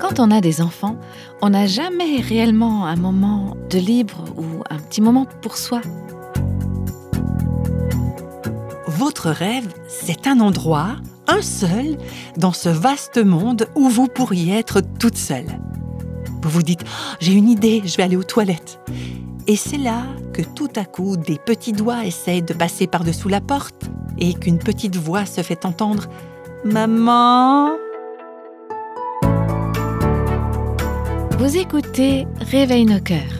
Quand on a des enfants, on n'a jamais réellement un moment de libre ou un petit moment pour soi. Votre rêve, c'est un endroit, un seul, dans ce vaste monde où vous pourriez être toute seule. Vous vous dites, oh, j'ai une idée, je vais aller aux toilettes. Et c'est là que tout à coup, des petits doigts essayent de passer par-dessous la porte et qu'une petite voix se fait entendre. Maman Vous écoutez Réveille nos cœurs.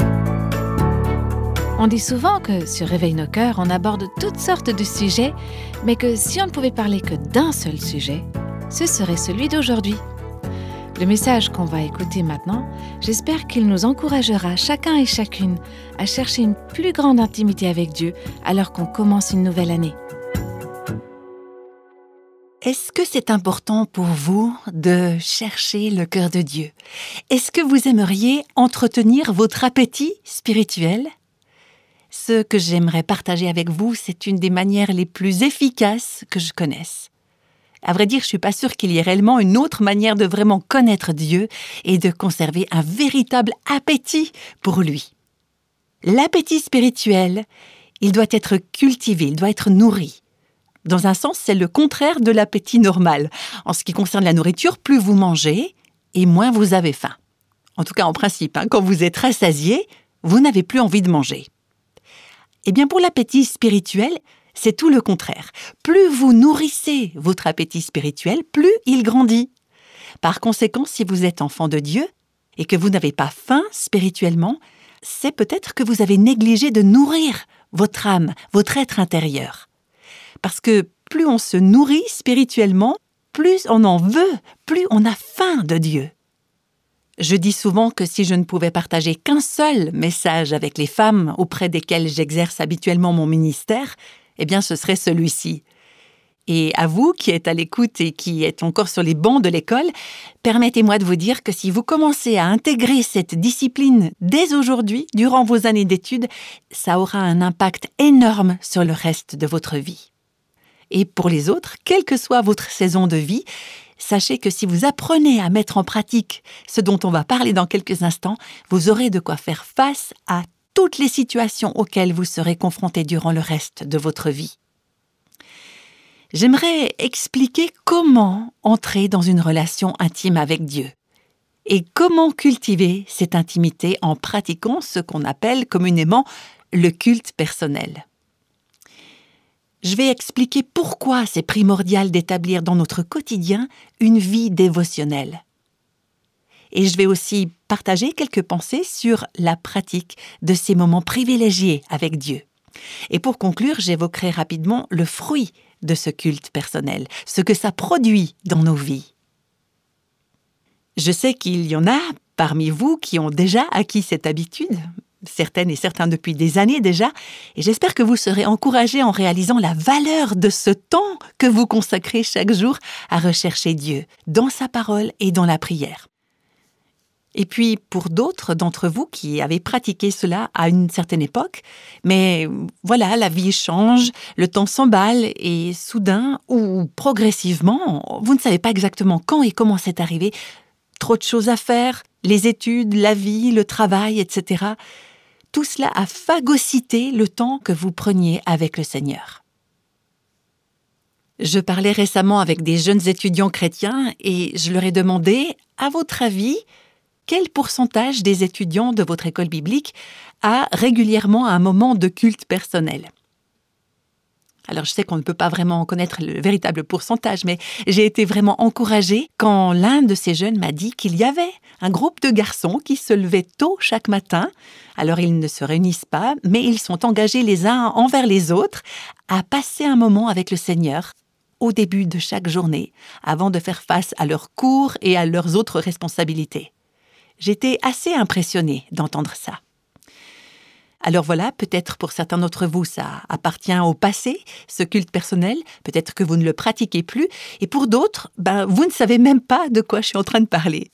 On dit souvent que sur Réveille nos cœurs, on aborde toutes sortes de sujets, mais que si on ne pouvait parler que d'un seul sujet, ce serait celui d'aujourd'hui. Le message qu'on va écouter maintenant, j'espère qu'il nous encouragera chacun et chacune à chercher une plus grande intimité avec Dieu alors qu'on commence une nouvelle année. Est-ce que c'est important pour vous de chercher le cœur de Dieu? Est-ce que vous aimeriez entretenir votre appétit spirituel? Ce que j'aimerais partager avec vous, c'est une des manières les plus efficaces que je connaisse. À vrai dire, je suis pas sûre qu'il y ait réellement une autre manière de vraiment connaître Dieu et de conserver un véritable appétit pour lui. L'appétit spirituel, il doit être cultivé, il doit être nourri. Dans un sens, c'est le contraire de l'appétit normal. En ce qui concerne la nourriture, plus vous mangez et moins vous avez faim. En tout cas, en principe, hein, quand vous êtes rassasié, vous n'avez plus envie de manger. Eh bien, pour l'appétit spirituel, c'est tout le contraire. Plus vous nourrissez votre appétit spirituel, plus il grandit. Par conséquent, si vous êtes enfant de Dieu et que vous n'avez pas faim spirituellement, c'est peut-être que vous avez négligé de nourrir votre âme, votre être intérieur. Parce que plus on se nourrit spirituellement, plus on en veut, plus on a faim de Dieu. Je dis souvent que si je ne pouvais partager qu'un seul message avec les femmes auprès desquelles j'exerce habituellement mon ministère, eh bien ce serait celui-ci. Et à vous qui êtes à l'écoute et qui êtes encore sur les bancs de l'école, permettez-moi de vous dire que si vous commencez à intégrer cette discipline dès aujourd'hui, durant vos années d'études, ça aura un impact énorme sur le reste de votre vie. Et pour les autres, quelle que soit votre saison de vie, sachez que si vous apprenez à mettre en pratique ce dont on va parler dans quelques instants, vous aurez de quoi faire face à toutes les situations auxquelles vous serez confrontés durant le reste de votre vie. J'aimerais expliquer comment entrer dans une relation intime avec Dieu et comment cultiver cette intimité en pratiquant ce qu'on appelle communément le culte personnel je vais expliquer pourquoi c'est primordial d'établir dans notre quotidien une vie dévotionnelle. Et je vais aussi partager quelques pensées sur la pratique de ces moments privilégiés avec Dieu. Et pour conclure, j'évoquerai rapidement le fruit de ce culte personnel, ce que ça produit dans nos vies. Je sais qu'il y en a parmi vous qui ont déjà acquis cette habitude, certaines et certains depuis des années déjà, et j'espère que vous serez encouragés en réalisant la valeur de ce temps que vous consacrez chaque jour à rechercher Dieu, dans sa parole et dans la prière. Et puis pour d'autres d'entre vous qui avez pratiqué cela à une certaine époque, mais voilà, la vie change, le temps s'emballe et soudain ou progressivement, vous ne savez pas exactement quand et comment c'est arrivé, trop de choses à faire, les études, la vie, le travail, etc tout cela a phagocyté le temps que vous preniez avec le Seigneur. Je parlais récemment avec des jeunes étudiants chrétiens et je leur ai demandé, à votre avis, quel pourcentage des étudiants de votre école biblique a régulièrement un moment de culte personnel? Alors je sais qu'on ne peut pas vraiment connaître le véritable pourcentage, mais j'ai été vraiment encouragée quand l'un de ces jeunes m'a dit qu'il y avait un groupe de garçons qui se levaient tôt chaque matin. Alors ils ne se réunissent pas, mais ils sont engagés les uns envers les autres à passer un moment avec le Seigneur au début de chaque journée, avant de faire face à leurs cours et à leurs autres responsabilités. J'étais assez impressionnée d'entendre ça. Alors voilà, peut-être pour certains d'entre vous, ça appartient au passé, ce culte personnel, peut-être que vous ne le pratiquez plus, et pour d'autres, ben, vous ne savez même pas de quoi je suis en train de parler.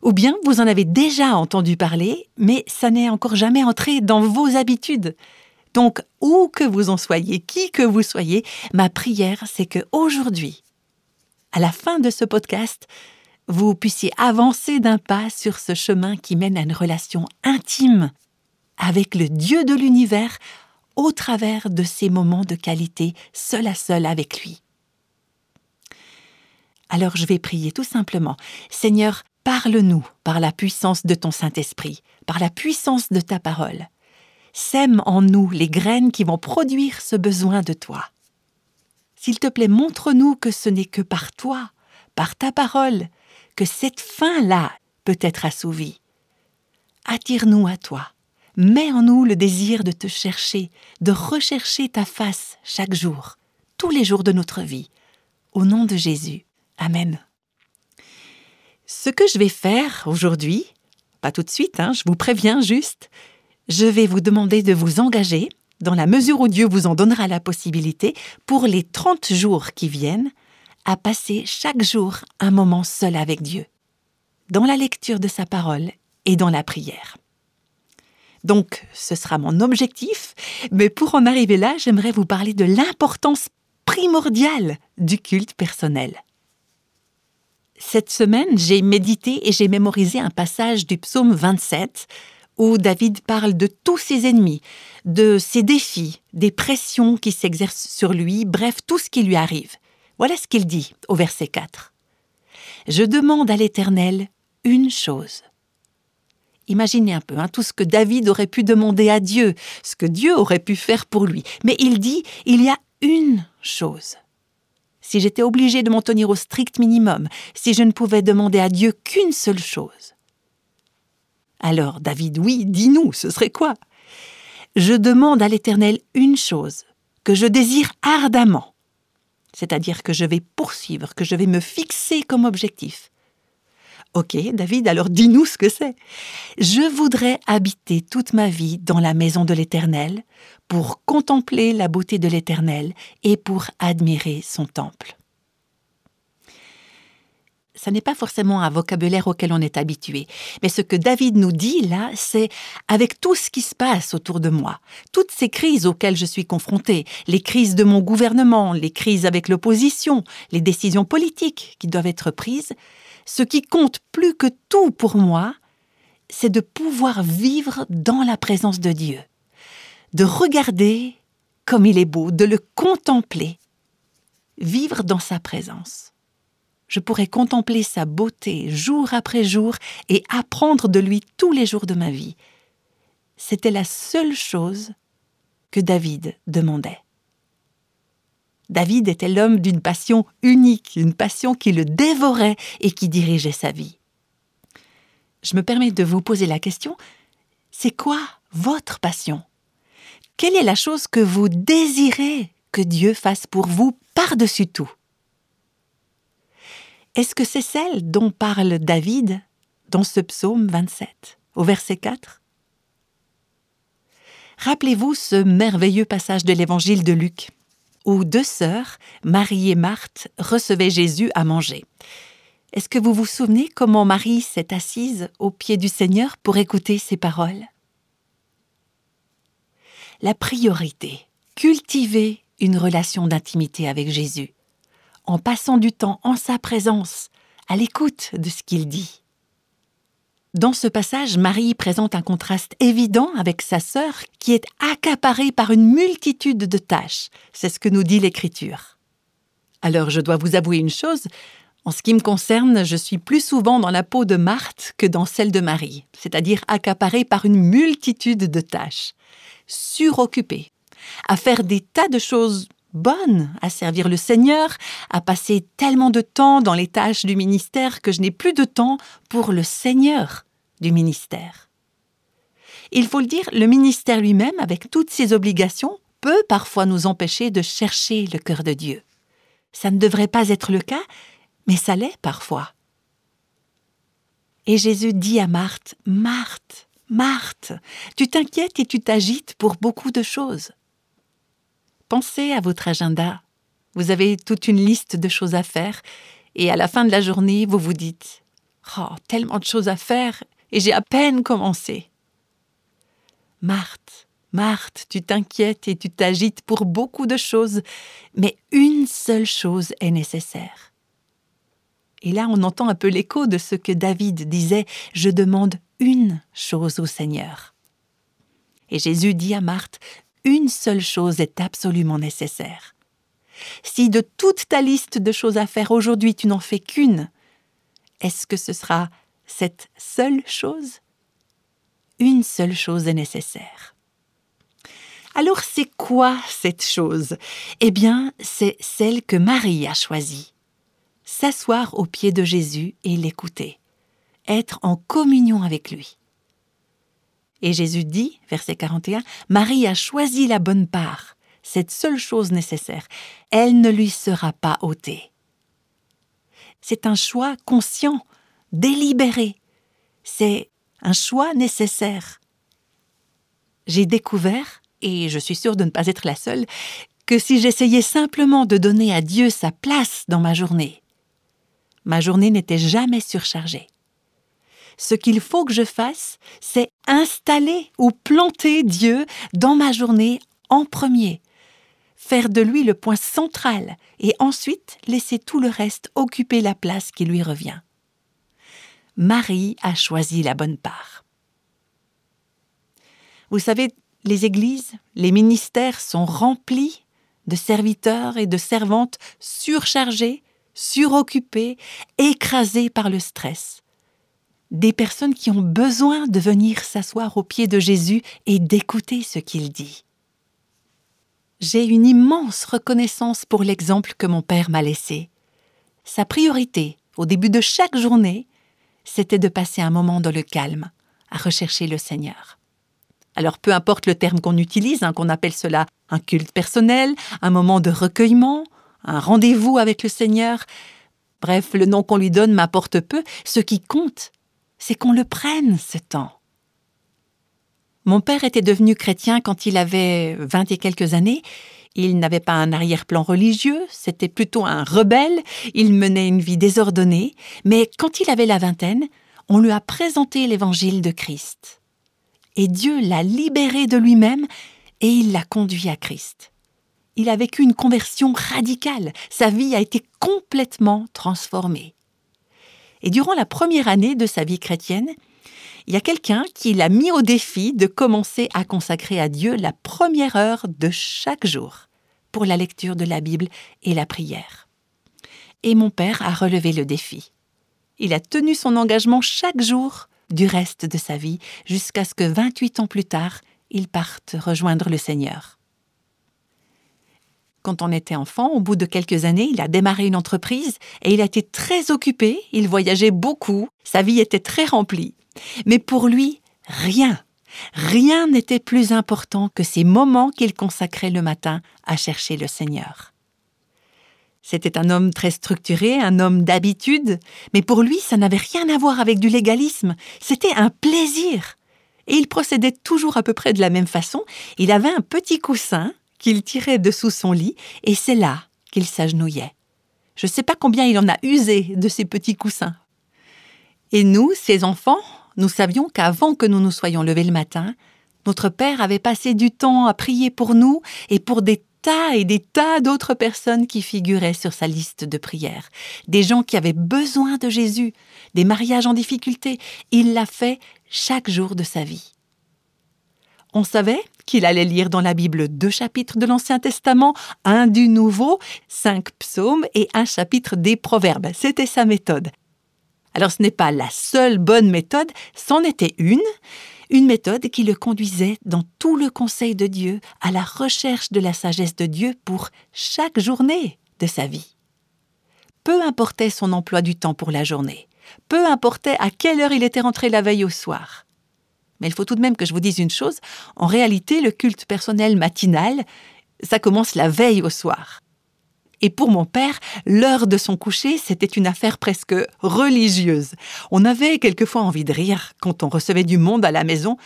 Ou bien vous en avez déjà entendu parler, mais ça n'est encore jamais entré dans vos habitudes. Donc, où que vous en soyez, qui que vous soyez, ma prière, c'est que aujourd'hui, à la fin de ce podcast, vous puissiez avancer d'un pas sur ce chemin qui mène à une relation intime avec le Dieu de l'univers au travers de ces moments de qualité seul à seul avec lui. Alors je vais prier tout simplement. Seigneur, parle-nous par la puissance de ton Saint-Esprit, par la puissance de ta parole. Sème en nous les graines qui vont produire ce besoin de toi. S'il te plaît, montre-nous que ce n'est que par toi, par ta parole, que cette faim-là peut être assouvie. Attire-nous à toi. Mets en nous le désir de te chercher, de rechercher ta face chaque jour, tous les jours de notre vie. Au nom de Jésus. Amen. Ce que je vais faire aujourd'hui, pas tout de suite, hein, je vous préviens juste, je vais vous demander de vous engager, dans la mesure où Dieu vous en donnera la possibilité, pour les 30 jours qui viennent, à passer chaque jour un moment seul avec Dieu, dans la lecture de sa parole et dans la prière. Donc, ce sera mon objectif, mais pour en arriver là, j'aimerais vous parler de l'importance primordiale du culte personnel. Cette semaine, j'ai médité et j'ai mémorisé un passage du psaume 27 où David parle de tous ses ennemis, de ses défis, des pressions qui s'exercent sur lui, bref, tout ce qui lui arrive. Voilà ce qu'il dit au verset 4. Je demande à l'Éternel une chose. Imaginez un peu hein, tout ce que David aurait pu demander à Dieu, ce que Dieu aurait pu faire pour lui. Mais il dit, il y a une chose. Si j'étais obligé de m'en tenir au strict minimum, si je ne pouvais demander à Dieu qu'une seule chose. Alors, David, oui, dis-nous, ce serait quoi? Je demande à l'Éternel une chose, que je désire ardemment, c'est-à-dire que je vais poursuivre, que je vais me fixer comme objectif. Ok, David, alors dis-nous ce que c'est. Je voudrais habiter toute ma vie dans la maison de l'Éternel pour contempler la beauté de l'Éternel et pour admirer son temple. Ce n'est pas forcément un vocabulaire auquel on est habitué, mais ce que David nous dit là, c'est avec tout ce qui se passe autour de moi, toutes ces crises auxquelles je suis confronté, les crises de mon gouvernement, les crises avec l'opposition, les décisions politiques qui doivent être prises, ce qui compte plus que tout pour moi, c'est de pouvoir vivre dans la présence de Dieu, de regarder comme il est beau, de le contempler, vivre dans sa présence. Je pourrais contempler sa beauté jour après jour et apprendre de lui tous les jours de ma vie. C'était la seule chose que David demandait. David était l'homme d'une passion unique, une passion qui le dévorait et qui dirigeait sa vie. Je me permets de vous poser la question, c'est quoi votre passion? Quelle est la chose que vous désirez que Dieu fasse pour vous par-dessus tout? Est-ce que c'est celle dont parle David dans ce psaume 27, au verset 4 Rappelez-vous ce merveilleux passage de l'évangile de Luc où deux sœurs, Marie et Marthe, recevaient Jésus à manger. Est-ce que vous vous souvenez comment Marie s'est assise au pied du Seigneur pour écouter ses paroles? La priorité, cultiver une relation d'intimité avec Jésus, en passant du temps en sa présence, à l'écoute de ce qu'il dit. Dans ce passage, Marie présente un contraste évident avec sa sœur qui est accaparée par une multitude de tâches. C'est ce que nous dit l'Écriture. Alors je dois vous avouer une chose, en ce qui me concerne, je suis plus souvent dans la peau de Marthe que dans celle de Marie, c'est-à-dire accaparée par une multitude de tâches, suroccupée, à faire des tas de choses bonnes, à servir le Seigneur, à passer tellement de temps dans les tâches du ministère que je n'ai plus de temps pour le Seigneur du ministère. Il faut le dire, le ministère lui-même, avec toutes ses obligations, peut parfois nous empêcher de chercher le cœur de Dieu. Ça ne devrait pas être le cas, mais ça l'est parfois. Et Jésus dit à Marthe, Marthe, Marthe, tu t'inquiètes et tu t'agites pour beaucoup de choses. Pensez à votre agenda. Vous avez toute une liste de choses à faire, et à la fin de la journée, vous vous dites Oh, tellement de choses à faire, et j'ai à peine commencé. Marthe, Marthe, tu t'inquiètes et tu t'agites pour beaucoup de choses, mais une seule chose est nécessaire. Et là, on entend un peu l'écho de ce que David disait, Je demande une chose au Seigneur. Et Jésus dit à Marthe, Une seule chose est absolument nécessaire. Si de toute ta liste de choses à faire aujourd'hui tu n'en fais qu'une, est-ce que ce sera cette seule chose? Une seule chose est nécessaire. Alors c'est quoi cette chose? Eh bien, c'est celle que Marie a choisie. S'asseoir aux pieds de Jésus et l'écouter. Être en communion avec lui. Et Jésus dit, verset 41, Marie a choisi la bonne part, cette seule chose nécessaire. Elle ne lui sera pas ôtée. C'est un choix conscient, délibéré. C'est un choix nécessaire. J'ai découvert et je suis sûre de ne pas être la seule, que si j'essayais simplement de donner à Dieu sa place dans ma journée, ma journée n'était jamais surchargée. Ce qu'il faut que je fasse, c'est installer ou planter Dieu dans ma journée en premier, faire de lui le point central et ensuite laisser tout le reste occuper la place qui lui revient. Marie a choisi la bonne part. Vous savez, les églises, les ministères sont remplis de serviteurs et de servantes surchargés, suroccupés, écrasés par le stress. Des personnes qui ont besoin de venir s'asseoir aux pieds de Jésus et d'écouter ce qu'il dit. J'ai une immense reconnaissance pour l'exemple que mon père m'a laissé. Sa priorité, au début de chaque journée, c'était de passer un moment dans le calme, à rechercher le Seigneur. Alors peu importe le terme qu'on utilise, hein, qu'on appelle cela un culte personnel, un moment de recueillement, un rendez-vous avec le Seigneur, bref, le nom qu'on lui donne m'apporte peu, ce qui compte, c'est qu'on le prenne, ce temps. Mon père était devenu chrétien quand il avait vingt et quelques années. Il n'avait pas un arrière-plan religieux, c'était plutôt un rebelle, il menait une vie désordonnée, mais quand il avait la vingtaine, on lui a présenté l'évangile de Christ et Dieu l'a libéré de lui-même et il l'a conduit à Christ. Il a vécu une conversion radicale, sa vie a été complètement transformée. Et durant la première année de sa vie chrétienne, il y a quelqu'un qui l'a mis au défi de commencer à consacrer à Dieu la première heure de chaque jour pour la lecture de la Bible et la prière. Et mon père a relevé le défi. Il a tenu son engagement chaque jour du reste de sa vie jusqu'à ce que 28 ans plus tard, il parte rejoindre le Seigneur. Quand on était enfant, au bout de quelques années, il a démarré une entreprise et il a été très occupé, il voyageait beaucoup, sa vie était très remplie. Mais pour lui, rien, rien n'était plus important que ces moments qu'il consacrait le matin à chercher le Seigneur. C'était un homme très structuré, un homme d'habitude, mais pour lui, ça n'avait rien à voir avec du légalisme, c'était un plaisir. Et il procédait toujours à peu près de la même façon, il avait un petit coussin qu'il tirait dessous son lit, et c'est là qu'il s'agenouillait. Je ne sais pas combien il en a usé de ces petits coussins. Et nous, ses enfants, nous savions qu'avant que nous nous soyons levés le matin, notre Père avait passé du temps à prier pour nous et pour des tas et des tas d'autres personnes qui figuraient sur sa liste de prières, des gens qui avaient besoin de Jésus, des mariages en difficulté. Il l'a fait chaque jour de sa vie. On savait qu'il allait lire dans la Bible deux chapitres de l'Ancien Testament, un du Nouveau, cinq psaumes et un chapitre des Proverbes. C'était sa méthode. Alors ce n'est pas la seule bonne méthode, c'en était une, une méthode qui le conduisait dans tout le conseil de Dieu à la recherche de la sagesse de Dieu pour chaque journée de sa vie. Peu importait son emploi du temps pour la journée, peu importait à quelle heure il était rentré la veille au soir. Mais il faut tout de même que je vous dise une chose, en réalité le culte personnel matinal, ça commence la veille au soir. Et pour mon père, l'heure de son coucher, c'était une affaire presque religieuse. On avait quelquefois envie de rire quand on recevait du monde à la maison,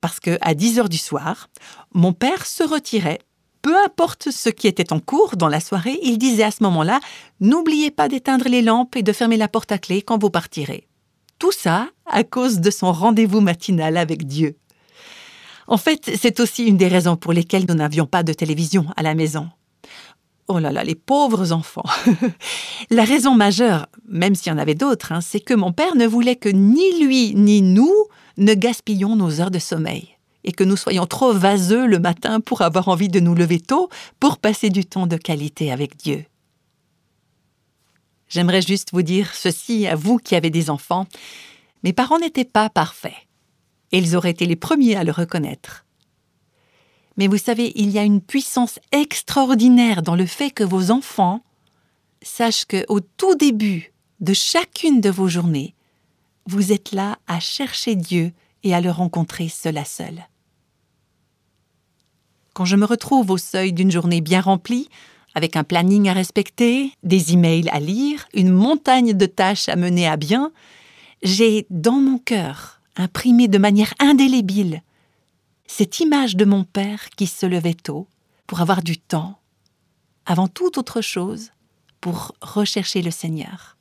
parce que à 10 heures du soir, mon père se retirait. Peu importe ce qui était en cours dans la soirée, il disait à ce moment-là N'oubliez pas d'éteindre les lampes et de fermer la porte à clé quand vous partirez. Tout ça à cause de son rendez-vous matinal avec Dieu. En fait, c'est aussi une des raisons pour lesquelles nous n'avions pas de télévision à la maison. Oh là là, les pauvres enfants. la raison majeure, même s'il y en avait d'autres, hein, c'est que mon père ne voulait que ni lui ni nous ne gaspillons nos heures de sommeil et que nous soyons trop vaseux le matin pour avoir envie de nous lever tôt pour passer du temps de qualité avec Dieu. J'aimerais juste vous dire ceci à vous qui avez des enfants. Mes parents n'étaient pas parfaits. Et ils auraient été les premiers à le reconnaître. Mais vous savez, il y a une puissance extraordinaire dans le fait que vos enfants sachent qu'au tout début de chacune de vos journées, vous êtes là à chercher Dieu et à le rencontrer seul à seul. Quand je me retrouve au seuil d'une journée bien remplie, avec un planning à respecter, des emails à lire, une montagne de tâches à mener à bien, j'ai dans mon cœur imprimé de manière indélébile cette image de mon père qui se levait tôt pour avoir du temps, avant toute autre chose, pour rechercher le Seigneur.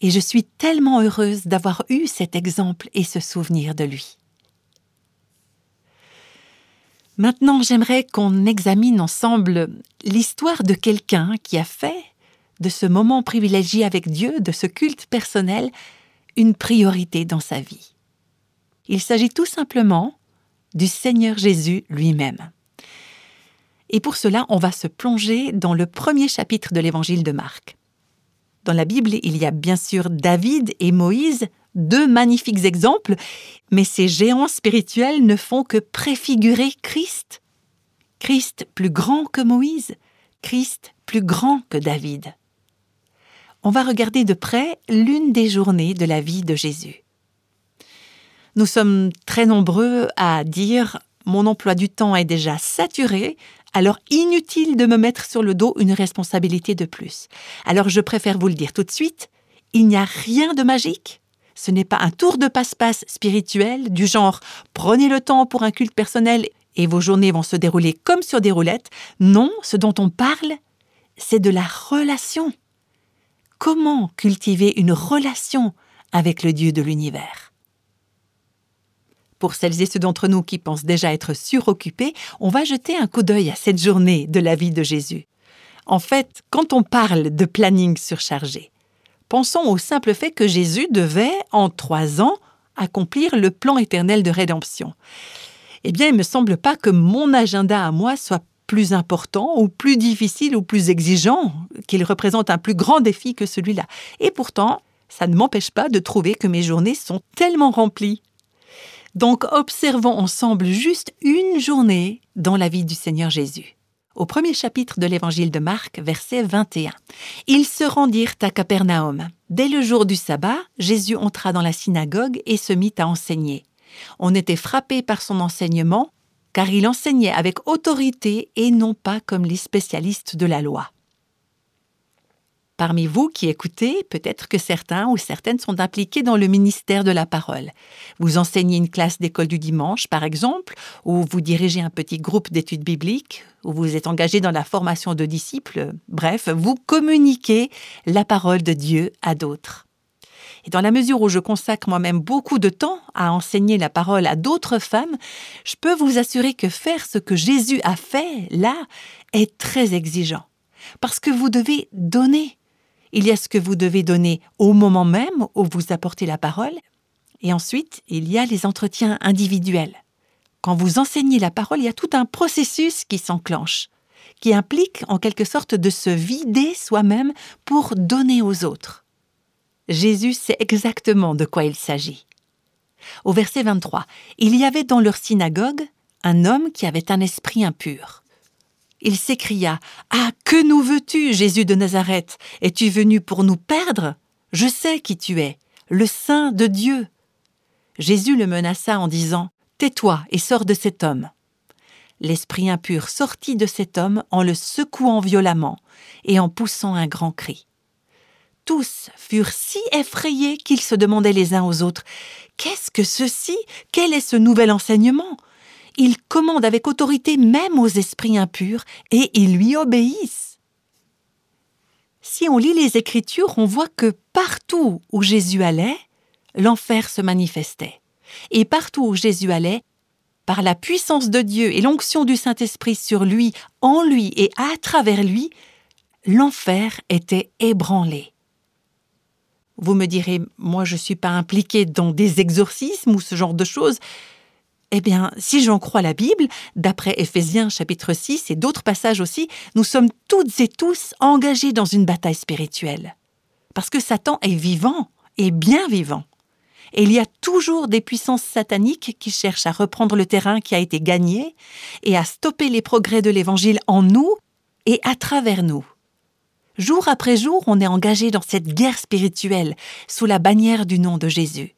Et je suis tellement heureuse d'avoir eu cet exemple et ce souvenir de lui. Maintenant, j'aimerais qu'on examine ensemble l'histoire de quelqu'un qui a fait de ce moment privilégié avec Dieu, de ce culte personnel, une priorité dans sa vie. Il s'agit tout simplement du Seigneur Jésus lui-même. Et pour cela, on va se plonger dans le premier chapitre de l'évangile de Marc. Dans la Bible, il y a bien sûr David et Moïse, deux magnifiques exemples, mais ces géants spirituels ne font que préfigurer Christ. Christ plus grand que Moïse, Christ plus grand que David. On va regarder de près l'une des journées de la vie de Jésus. Nous sommes très nombreux à dire mon emploi du temps est déjà saturé, alors inutile de me mettre sur le dos une responsabilité de plus. Alors je préfère vous le dire tout de suite, il n'y a rien de magique. Ce n'est pas un tour de passe-passe spirituel du genre prenez le temps pour un culte personnel et vos journées vont se dérouler comme sur des roulettes. Non, ce dont on parle, c'est de la relation. Comment cultiver une relation avec le Dieu de l'univers? Pour celles et ceux d'entre nous qui pensent déjà être suroccupés, on va jeter un coup d'œil à cette journée de la vie de Jésus. En fait, quand on parle de planning surchargé, pensons au simple fait que Jésus devait, en trois ans, accomplir le plan éternel de rédemption. Eh bien, il ne me semble pas que mon agenda à moi soit plus important ou plus difficile ou plus exigeant, qu'il représente un plus grand défi que celui-là. Et pourtant, ça ne m'empêche pas de trouver que mes journées sont tellement remplies donc observons ensemble juste une journée dans la vie du Seigneur Jésus. Au premier chapitre de l'évangile de Marc, verset 21. Ils se rendirent à Capernaum. Dès le jour du sabbat, Jésus entra dans la synagogue et se mit à enseigner. On était frappé par son enseignement, car il enseignait avec autorité et non pas comme les spécialistes de la loi. Parmi vous qui écoutez, peut-être que certains ou certaines sont impliqués dans le ministère de la parole. Vous enseignez une classe d'école du dimanche, par exemple, ou vous dirigez un petit groupe d'études bibliques, ou vous êtes engagé dans la formation de disciples. Bref, vous communiquez la parole de Dieu à d'autres. Et dans la mesure où je consacre moi-même beaucoup de temps à enseigner la parole à d'autres femmes, je peux vous assurer que faire ce que Jésus a fait là est très exigeant. Parce que vous devez donner il y a ce que vous devez donner au moment même où vous apportez la parole, et ensuite il y a les entretiens individuels. Quand vous enseignez la parole, il y a tout un processus qui s'enclenche, qui implique en quelque sorte de se vider soi-même pour donner aux autres. Jésus sait exactement de quoi il s'agit. Au verset 23, il y avait dans leur synagogue un homme qui avait un esprit impur. Il s'écria Ah, que nous veux-tu, Jésus de Nazareth? Es-tu venu pour nous perdre? Je sais qui tu es, le Saint de Dieu. Jésus le menaça en disant Tais-toi et sors de cet homme. L'esprit impur sortit de cet homme en le secouant violemment et en poussant un grand cri. Tous furent si effrayés qu'ils se demandaient les uns aux autres Qu'est-ce que ceci? Quel est ce nouvel enseignement? Il commande avec autorité même aux esprits impurs, et ils lui obéissent. Si on lit les Écritures, on voit que partout où Jésus allait, l'enfer se manifestait. Et partout où Jésus allait, par la puissance de Dieu et l'onction du Saint-Esprit sur lui, en lui et à travers lui, l'enfer était ébranlé. Vous me direz, moi je ne suis pas impliqué dans des exorcismes ou ce genre de choses. Eh bien, si j'en crois la Bible, d'après Éphésiens chapitre 6 et d'autres passages aussi, nous sommes toutes et tous engagés dans une bataille spirituelle. Parce que Satan est vivant, et bien vivant. Et il y a toujours des puissances sataniques qui cherchent à reprendre le terrain qui a été gagné et à stopper les progrès de l'Évangile en nous et à travers nous. Jour après jour, on est engagé dans cette guerre spirituelle sous la bannière du nom de Jésus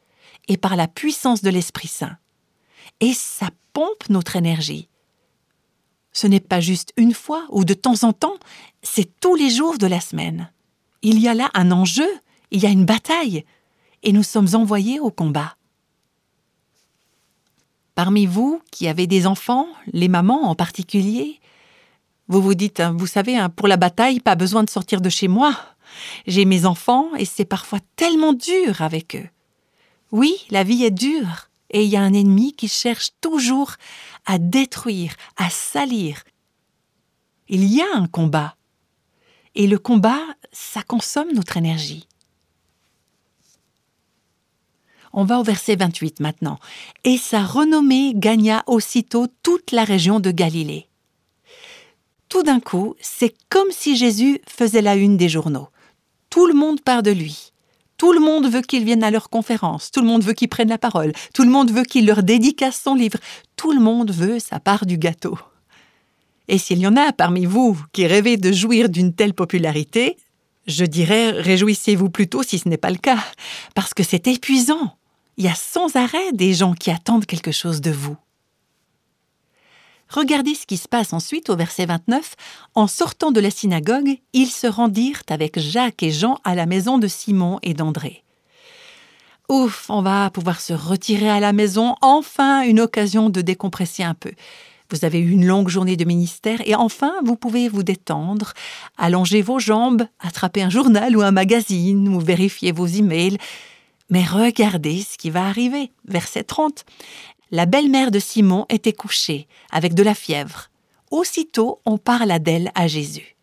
et par la puissance de l'Esprit Saint et ça pompe notre énergie. Ce n'est pas juste une fois ou de temps en temps, c'est tous les jours de la semaine. Il y a là un enjeu, il y a une bataille, et nous sommes envoyés au combat. Parmi vous qui avez des enfants, les mamans en particulier, vous vous dites, hein, vous savez, hein, pour la bataille, pas besoin de sortir de chez moi. J'ai mes enfants et c'est parfois tellement dur avec eux. Oui, la vie est dure, et il y a un ennemi qui cherche toujours à détruire, à salir. Il y a un combat. Et le combat, ça consomme notre énergie. On va au verset 28 maintenant. Et sa renommée gagna aussitôt toute la région de Galilée. Tout d'un coup, c'est comme si Jésus faisait la une des journaux. Tout le monde part de lui. Tout le monde veut qu'il vienne à leur conférence, tout le monde veut qu'il prenne la parole, tout le monde veut qu'il leur dédicace son livre, tout le monde veut sa part du gâteau. Et s'il y en a parmi vous qui rêvez de jouir d'une telle popularité, je dirais réjouissez-vous plutôt si ce n'est pas le cas, parce que c'est épuisant. Il y a sans arrêt des gens qui attendent quelque chose de vous. Regardez ce qui se passe ensuite au verset 29. En sortant de la synagogue, ils se rendirent avec Jacques et Jean à la maison de Simon et d'André. Ouf, on va pouvoir se retirer à la maison, enfin une occasion de décompresser un peu. Vous avez eu une longue journée de ministère et enfin vous pouvez vous détendre, allonger vos jambes, attraper un journal ou un magazine ou vérifier vos emails. Mais regardez ce qui va arriver. Verset 30 la belle-mère de Simon était couchée, avec de la fièvre. Aussitôt, on parla d'elle à Jésus.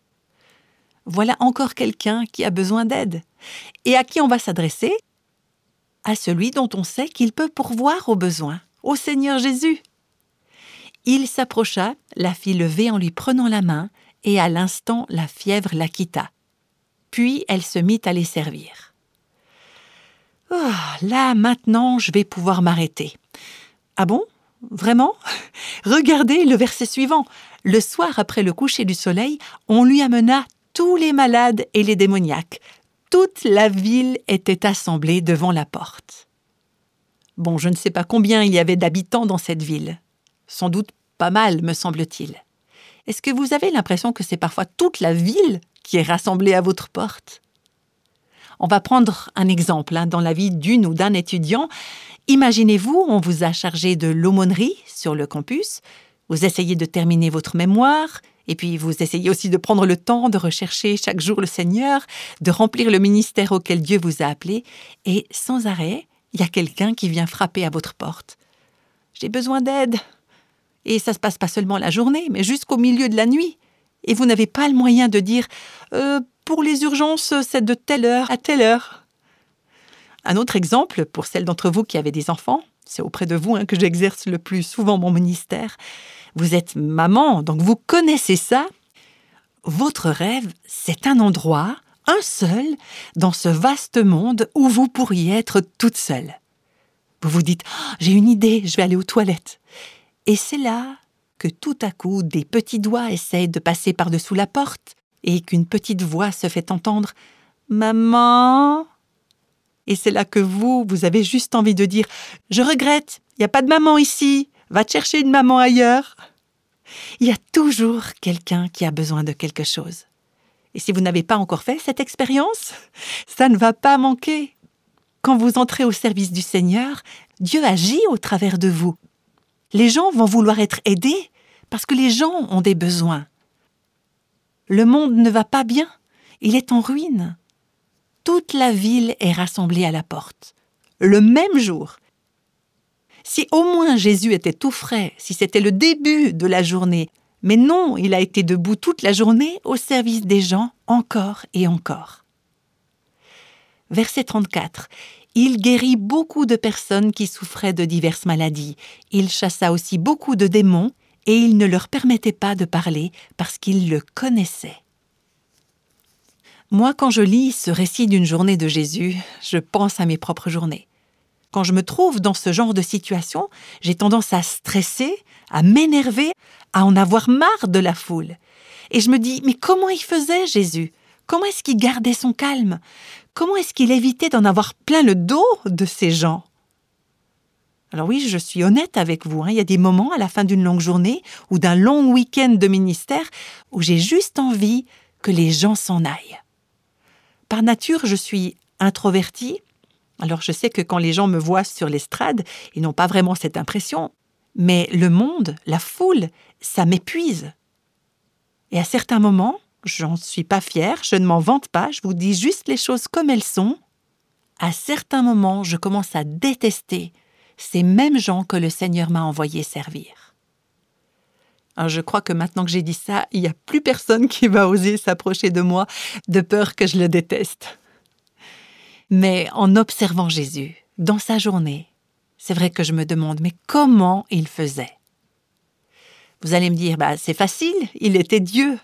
Voilà encore quelqu'un qui a besoin d'aide. Et à qui on va s'adresser? À celui dont on sait qu'il peut pourvoir aux besoins, au Seigneur Jésus. Il s'approcha, la fit lever en lui prenant la main, et à l'instant la fièvre la quitta. Puis elle se mit à les servir. Oh, là maintenant je vais pouvoir m'arrêter. Ah bon? Vraiment? Regardez le verset suivant. Le soir après le coucher du soleil, on lui amena tous les malades et les démoniaques. Toute la ville était assemblée devant la porte. Bon, je ne sais pas combien il y avait d'habitants dans cette ville. Sans doute pas mal, me semble-t-il. Est-ce que vous avez l'impression que c'est parfois toute la ville qui est rassemblée à votre porte? On va prendre un exemple hein, dans la vie d'une ou d'un étudiant. Imaginez-vous, on vous a chargé de l'aumônerie sur le campus, vous essayez de terminer votre mémoire, et puis vous essayez aussi de prendre le temps de rechercher chaque jour le Seigneur, de remplir le ministère auquel Dieu vous a appelé, et sans arrêt, il y a quelqu'un qui vient frapper à votre porte. J'ai besoin d'aide. Et ça se passe pas seulement la journée, mais jusqu'au milieu de la nuit. Et vous n'avez pas le moyen de dire euh, pour les urgences, c'est de telle heure à telle heure. Un autre exemple, pour celles d'entre vous qui avez des enfants, c'est auprès de vous hein, que j'exerce le plus souvent mon ministère. Vous êtes maman, donc vous connaissez ça. Votre rêve, c'est un endroit, un seul, dans ce vaste monde où vous pourriez être toute seule. Vous vous dites oh, J'ai une idée, je vais aller aux toilettes. Et c'est là que tout à coup des petits doigts essayent de passer par-dessous la porte et qu'une petite voix se fait entendre Maman et c'est là que vous, vous avez juste envie de dire Je regrette, il n'y a pas de maman ici, va te chercher une maman ailleurs. Il y a toujours quelqu'un qui a besoin de quelque chose. Et si vous n'avez pas encore fait cette expérience, ça ne va pas manquer. Quand vous entrez au service du Seigneur, Dieu agit au travers de vous. Les gens vont vouloir être aidés parce que les gens ont des besoins. Le monde ne va pas bien, il est en ruine toute la ville est rassemblée à la porte, le même jour. Si au moins Jésus était tout frais, si c'était le début de la journée, mais non, il a été debout toute la journée au service des gens, encore et encore. Verset 34. Il guérit beaucoup de personnes qui souffraient de diverses maladies. Il chassa aussi beaucoup de démons et il ne leur permettait pas de parler parce qu'il le connaissait. Moi, quand je lis ce récit d'une journée de Jésus, je pense à mes propres journées. Quand je me trouve dans ce genre de situation, j'ai tendance à stresser, à m'énerver, à en avoir marre de la foule. Et je me dis, mais comment il faisait Jésus? Comment est-ce qu'il gardait son calme? Comment est-ce qu'il évitait d'en avoir plein le dos de ces gens? Alors oui, je suis honnête avec vous, hein, il y a des moments à la fin d'une longue journée ou d'un long week-end de ministère où j'ai juste envie que les gens s'en aillent. Par nature, je suis introvertie, alors je sais que quand les gens me voient sur l'estrade, ils n'ont pas vraiment cette impression, mais le monde, la foule, ça m'épuise. Et à certains moments, j'en suis pas fière, je ne m'en vante pas, je vous dis juste les choses comme elles sont. À certains moments, je commence à détester ces mêmes gens que le Seigneur m'a envoyé servir. Alors je crois que maintenant que j'ai dit ça, il n'y a plus personne qui va oser s'approcher de moi de peur que je le déteste. Mais en observant Jésus, dans sa journée, c'est vrai que je me demande, mais comment il faisait? Vous allez me dire, bah, c'est facile, il était Dieu.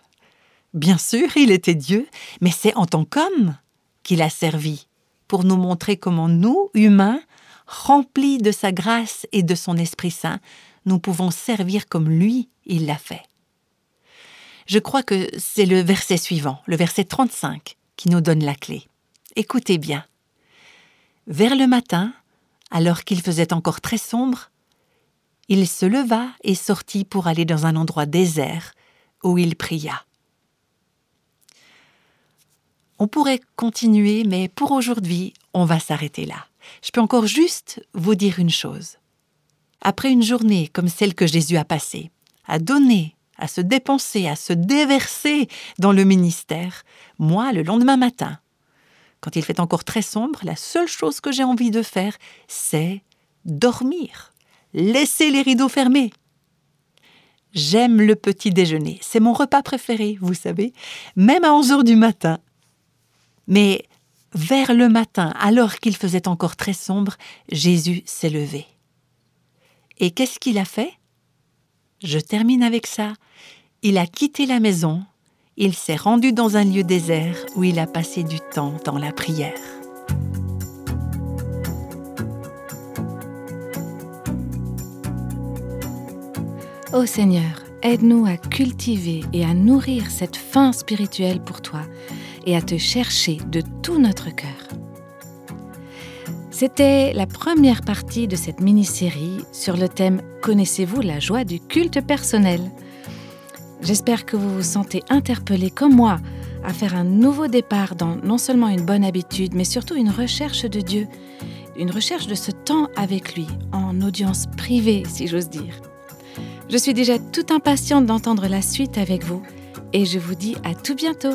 Bien sûr, il était Dieu, mais c'est en tant qu'homme qu'il a servi, pour nous montrer comment nous, humains, remplis de sa grâce et de son Esprit Saint, nous pouvons servir comme lui, il l'a fait. Je crois que c'est le verset suivant, le verset 35, qui nous donne la clé. Écoutez bien. Vers le matin, alors qu'il faisait encore très sombre, il se leva et sortit pour aller dans un endroit désert où il pria. On pourrait continuer, mais pour aujourd'hui, on va s'arrêter là. Je peux encore juste vous dire une chose. Après une journée comme celle que Jésus a passée, à donner, à se dépenser, à se déverser dans le ministère, moi, le lendemain matin, quand il fait encore très sombre, la seule chose que j'ai envie de faire, c'est dormir. Laisser les rideaux fermés. J'aime le petit déjeuner. C'est mon repas préféré, vous savez, même à 11 heures du matin. Mais vers le matin, alors qu'il faisait encore très sombre, Jésus s'est levé. Et qu'est-ce qu'il a fait? Je termine avec ça. Il a quitté la maison il s'est rendu dans un lieu désert où il a passé du temps dans la prière. Ô Seigneur, aide-nous à cultiver et à nourrir cette faim spirituelle pour toi et à te chercher de tout notre cœur. C'était la première partie de cette mini-série sur le thème Connaissez-vous la joie du culte personnel? J'espère que vous vous sentez interpellé comme moi à faire un nouveau départ dans non seulement une bonne habitude, mais surtout une recherche de Dieu, une recherche de ce temps avec lui, en audience privée, si j'ose dire. Je suis déjà tout impatiente d'entendre la suite avec vous et je vous dis à tout bientôt.